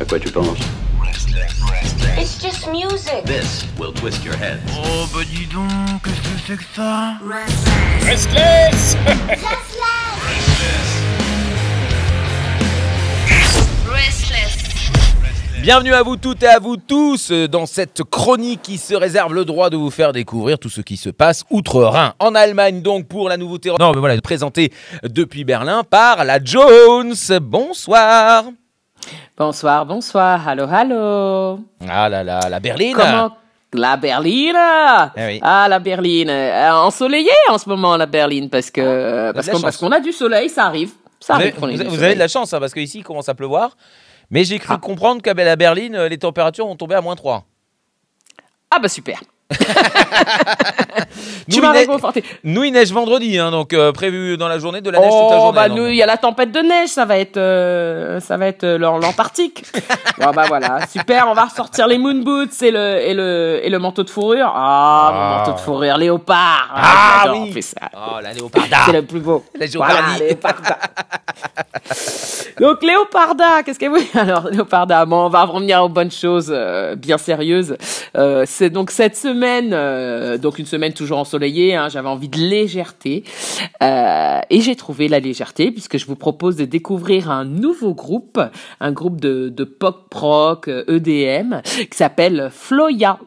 À quoi tu penses It's just music. This will twist your head. Oh bah dis donc, qu'est-ce que c'est que ça Restless Restless. Bienvenue à vous toutes et à vous tous dans cette chronique qui se réserve le droit de vous faire découvrir tout ce qui se passe outre-Rhin. En Allemagne donc pour la nouveauté. Non mais voilà, présentée depuis Berlin par la Jones. Bonsoir. Bonsoir, bonsoir, hallo, hallo. Ah là là, la berline. Comment? La Berline? Eh oui. Ah, la Berline. Euh, ensoleillée en ce moment, la Berline, parce que euh, parce qu'on chance. parce qu'on a du soleil, ça arrive. Ça Vous avez, arrive vous avez- vous soleil. avez de la chance hein, parce qu'ici il commence à pleuvoir. Mais j'ai cru Ah. comprendre qu'à la Berline, euh, les températures vont tomber à moins 3. Ah bah super. Nous, tu m'as il neige- réconforté. Nous, il neige vendredi, hein, donc euh, prévu dans la journée de la neige toute la Oh journée. bah nous, il y a la tempête de neige, ça va être euh, ça va être euh, l'An- l'Antarctique. bon bah voilà, super, on va ressortir les moon boots et le et le et le manteau de fourrure. Ah, mon Ah. manteau de fourrure léopard. Ah, j'adore, oui. on fait ça. Oh, la léoparda. C'est le plus beau. La Voilà, Géopardie. Donc Léoparda, qu'est-ce que vous alors Léoparda Bon, on va revenir aux bonnes choses euh, bien sérieuses. Euh, c'est donc cette semaine, euh, donc une semaine toujours ensoleillée. Hein, J'avais envie de légèreté Euh, et j'ai trouvé la légèreté puisque je vous propose de découvrir un nouveau groupe, un groupe de, de pop rock euh, EDM qui s'appelle Floya.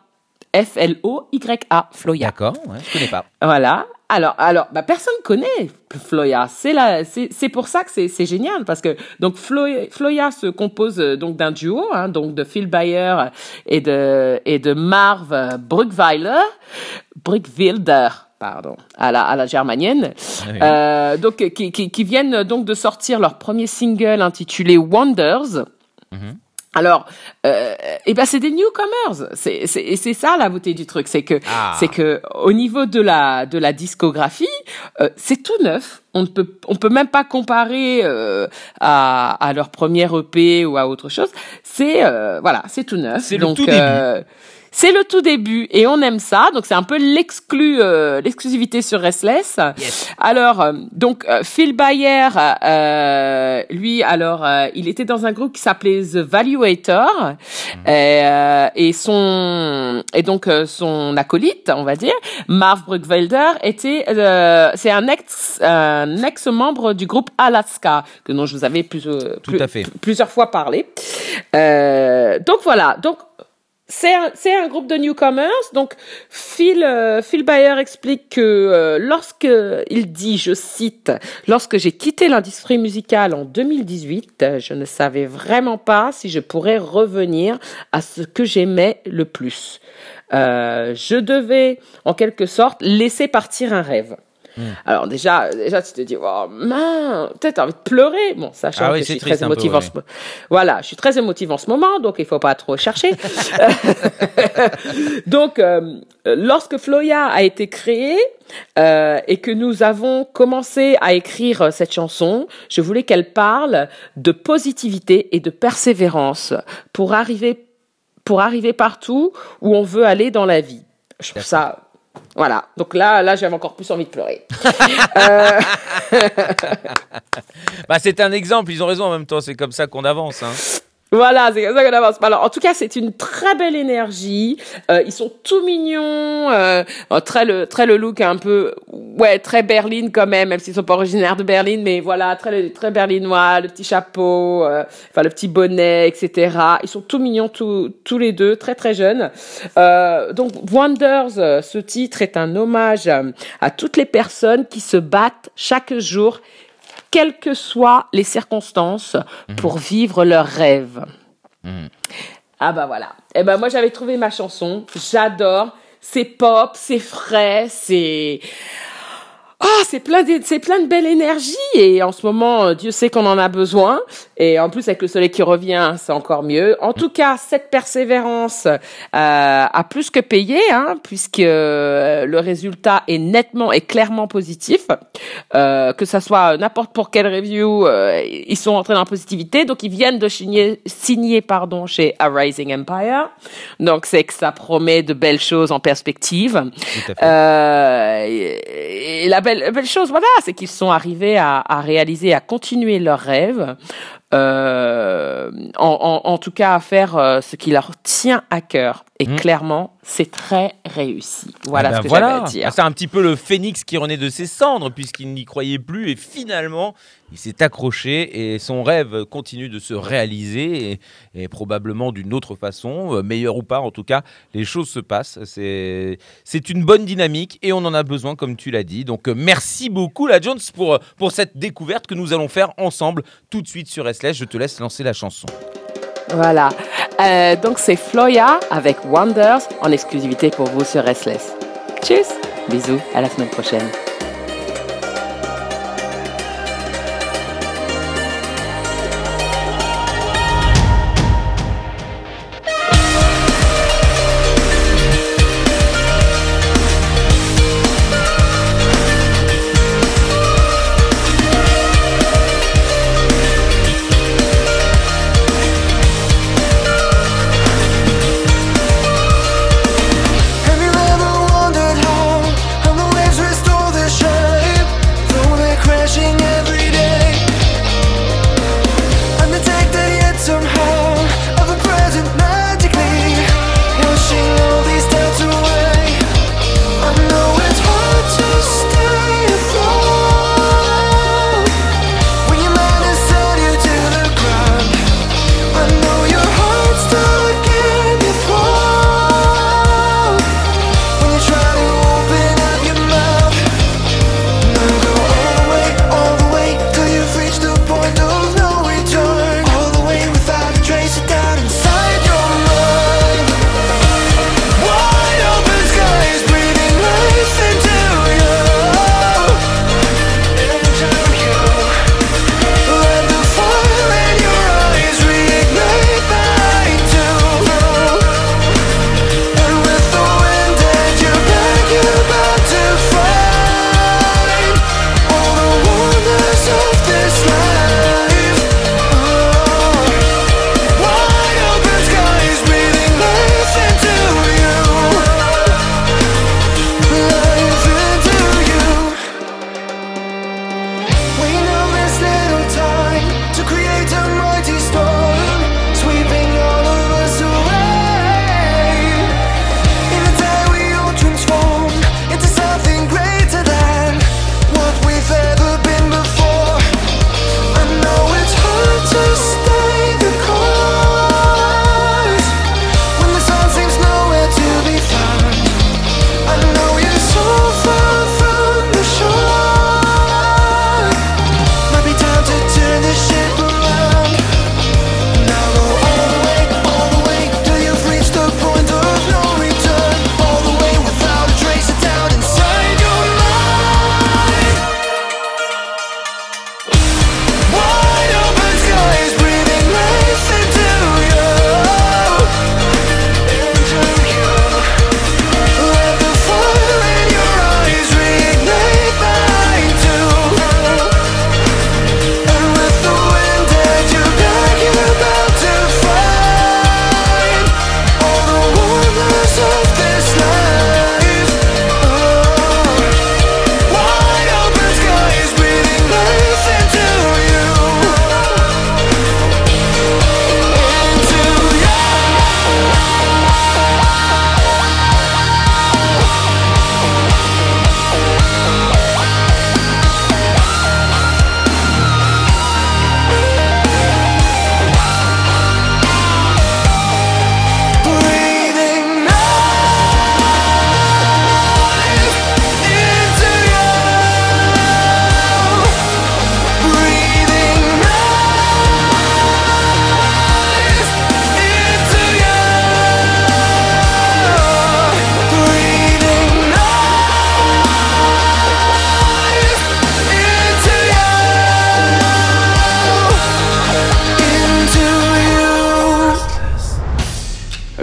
F-L-O-Y-A, Floya. D'accord, ouais, je connais pas. Voilà. Alors, alors, bah, personne connaît Floya. C'est la, c'est, pour ça que c'est, génial parce que donc Floya, Floya se compose euh, donc d'un duo, hein, donc de Phil Bayer et de et de Marv Brugweiler, Brugwilder, pardon, à la à la germanienne. oui. Euh, donc qui, qui qui viennent donc de sortir leur premier single intitulé Wonders. Alors, euh, eh ben c'est des newcomers. C'est c'est et c'est ça la beauté du truc, c'est que Ah. c'est que au niveau de la de la discographie, euh, c'est tout neuf. On ne peut on peut même pas comparer euh, à à leur première EP ou à autre chose. C'est euh, voilà, c'est tout neuf. C'est le Donc, tout début. C'est le tout début et on aime ça. Donc c'est un peu l'exclu euh, l'exclusivité sur Restless. Yes. Alors, euh, donc, euh, Phil Bayer, euh, lui, alors, euh, il était dans un groupe qui s'appelait The Valuator, et, euh, et son, et donc euh, son acolyte, on va dire, Marv Brugwelder, était, euh, c'est un ex, un ex-membre du groupe Alaska, que dont je vous avais plus, euh, Tout plus- à fait. plusieurs fois parlé. Euh, donc voilà, donc c'est un, c'est un groupe de newcomers. Donc, Phil, euh, Phil Bayer explique que euh, lorsque il dit, je cite, lorsque j'ai quitté l'industrie musicale en 2018, euh, je ne savais vraiment pas si je pourrais revenir à ce que j'aimais le plus. Euh, je devais, en quelque sorte, laisser partir un rêve. Alors déjà, déjà tu te dis, oh mince, peut-être envie de pleurer. Bon, sachant Ah oui, que je suis très peu, émotive en ouais. ce moment. Voilà, je suis très émotive en ce moment, donc il faut pas trop chercher. donc, euh, lorsque Floya a été créée euh, et que nous avons commencé à écrire euh, cette chanson, je voulais qu'elle parle de positivité et de persévérance pour arriver pour arriver partout où on veut aller dans la vie. Je trouve ça voilà. Donc là, là, j'avais encore plus envie de pleurer. Euh, Bah, c'est un exemple, ils ont raison en même temps, c'est comme ça qu'on avance. Hein. Voilà, c'est comme ça qu'on avance. Alors, en tout cas, c'est une très belle énergie. Euh, ils sont tout mignons, euh, euh, très le très le look un peu, ouais, très berline quand même, même s'ils sont pas originaires de Berlin, mais voilà, très très berlinois, le petit chapeau, euh, enfin le petit bonnet, etc. Ils sont tout mignons tous tous les deux, très très jeunes. Euh, donc, Wonders, euh, ce titre est un hommage à toutes les personnes qui se battent chaque jour quelles que soient les circonstances, pour vivre leurs rêves. Ah bah voilà. Eh ben moi j'avais trouvé ma chanson, j'adore. C'est pop, c'est frais, c'est Ah, c'est plein de, c'est plein de belle énergie et en ce moment, euh, Dieu sait qu'on en a besoin et en plus avec le soleil qui revient, c'est encore mieux. En tout cas, cette persévérance euh, a plus que payé, hein, puisque euh, le résultat est nettement et clairement positif. Euh, que ça soit n'importe pour quelle review, euh, ils sont entrés dans la positivité, donc ils viennent de signer, signer pardon chez A Rising Empire. Donc c'est que ça promet de belles choses en perspective. Tout à fait. Euh, et, et la belle, belle chose, voilà, c'est qu'ils sont arrivés à, à réaliser, à continuer leurs rêves. Euh, en, en, tout cas à faire euh, ce qui leur tient à cœur. Et mmh. clairement, c'est très réussi. Voilà ah ce ben que voilà. j'avais à dire. Ah, c'est un petit peu le phénix qui renaît de ses cendres, puisqu'il n'y croyait plus. Et finalement, il s'est accroché et son rêve continue de se réaliser. Et, probablement d'une autre façon, euh, meilleure ou pas, en tout cas, les choses se passent. C'est, c'est une bonne dynamique et on en a besoin, comme tu l'as dit. Donc, merci beaucoup, la Jones, pour, pour cette découverte que nous allons faire ensemble tout de suite sur Je te laisse lancer la chanson. Voilà. Euh, donc c'est Floya avec Wonders en exclusivité pour vous sur Restless. Tchuss Bisous, à la semaine prochaine.